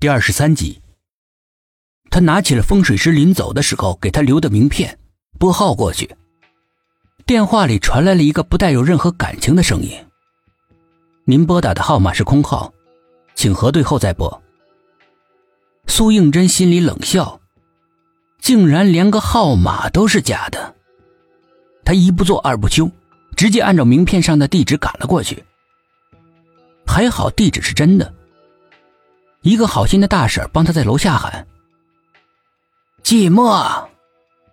第二十三集，他拿起了风水师临走的时候给他留的名片，拨号过去。电话里传来了一个不带有任何感情的声音：“您拨打的号码是空号，请核对后再拨。”苏应真心里冷笑，竟然连个号码都是假的。他一不做二不休，直接按照名片上的地址赶了过去。还好地址是真的。一个好心的大婶帮他在楼下喊：“寂寞，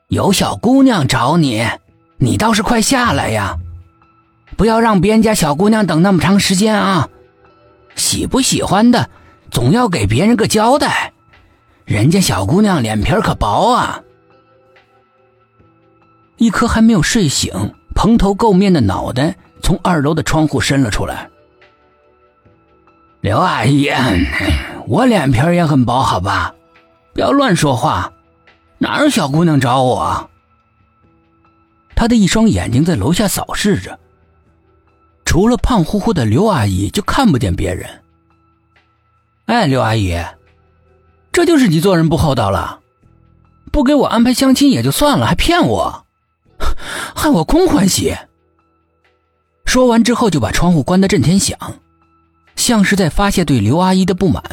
有小姑娘找你，你倒是快下来呀！不要让别人家小姑娘等那么长时间啊！喜不喜欢的，总要给别人个交代。人家小姑娘脸皮可薄啊！”一颗还没有睡醒、蓬头垢面的脑袋从二楼的窗户伸了出来。刘阿姨。我脸皮也很薄，好吧，不要乱说话。哪有小姑娘找我？他的一双眼睛在楼下扫视着，除了胖乎乎的刘阿姨，就看不见别人。哎，刘阿姨，这就是你做人不厚道了，不给我安排相亲也就算了，还骗我，害我空欢喜。说完之后，就把窗户关得震天响，像是在发泄对刘阿姨的不满。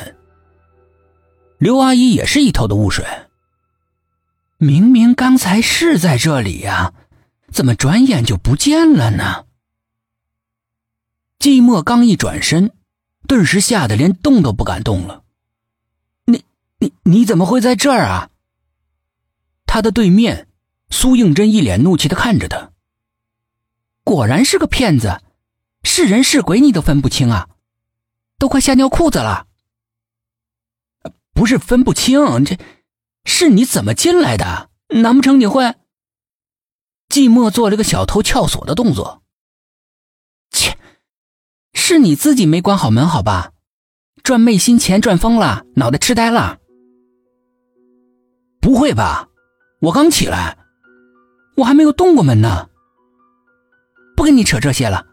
刘阿姨也是一头的雾水。明明刚才是在这里呀，怎么转眼就不见了呢？寂寞刚一转身，顿时吓得连动都不敢动了。你、你、你怎么会在这儿啊？他的对面，苏应真一脸怒气的看着他。果然是个骗子，是人是鬼你都分不清啊，都快吓尿裤子了。不是分不清，这是你怎么进来的？难不成你会？寂寞做了个小偷撬锁的动作。切，是你自己没关好门，好吧？赚昧心钱赚疯了，脑袋痴呆了？不会吧？我刚起来，我还没有动过门呢。不跟你扯这些了，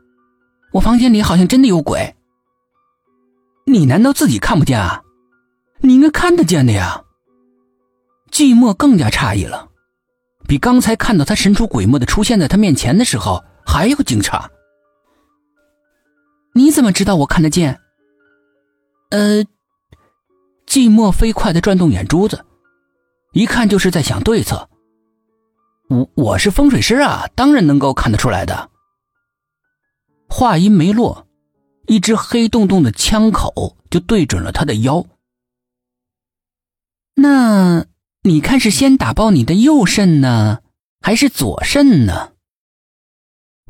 我房间里好像真的有鬼。你难道自己看不见啊？你应该看得见的呀。寂寞更加诧异了，比刚才看到他神出鬼没的出现在他面前的时候还要惊诧。你怎么知道我看得见？呃，寂寞飞快的转动眼珠子，一看就是在想对策。我我是风水师啊，当然能够看得出来的。话音没落，一只黑洞洞的枪口就对准了他的腰。那你看是先打爆你的右肾呢，还是左肾呢？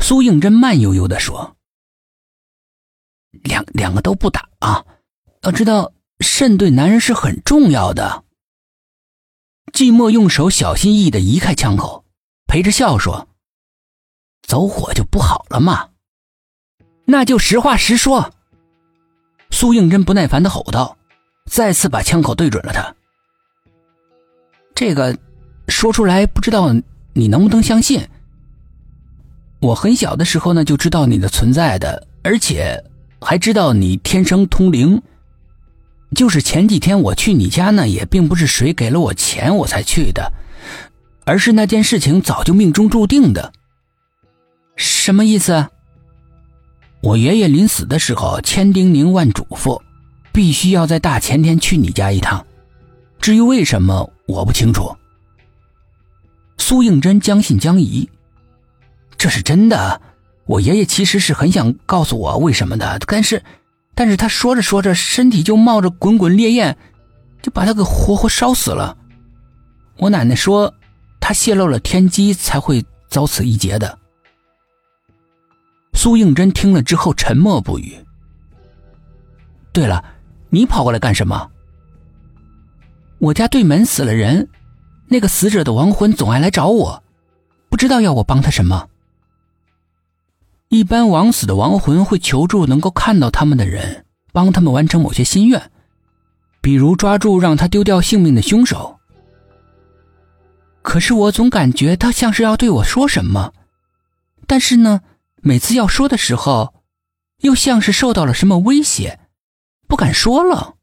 苏应真慢悠悠的说：“两两个都不打啊，要知道肾对男人是很重要的。”寂寞用手小心翼翼的移开枪口，陪着笑说：“走火就不好了嘛，那就实话实说。”苏应真不耐烦的吼道，再次把枪口对准了他。这个说出来不知道你能不能相信。我很小的时候呢就知道你的存在的，而且还知道你天生通灵。就是前几天我去你家呢，也并不是谁给了我钱我才去的，而是那件事情早就命中注定的。什么意思？我爷爷临死的时候千叮咛万嘱咐，必须要在大前天去你家一趟。至于为什么？我不清楚。苏应真将信将疑，这是真的。我爷爷其实是很想告诉我为什么的，但是，但是他说着说着，身体就冒着滚滚烈焰，就把他给活活烧死了。我奶奶说，他泄露了天机，才会遭此一劫的。苏应真听了之后沉默不语。对了，你跑过来干什么？我家对门死了人，那个死者的亡魂总爱来找我，不知道要我帮他什么。一般枉死的亡魂会求助能够看到他们的人，帮他们完成某些心愿，比如抓住让他丢掉性命的凶手。可是我总感觉他像是要对我说什么，但是呢，每次要说的时候，又像是受到了什么威胁，不敢说了。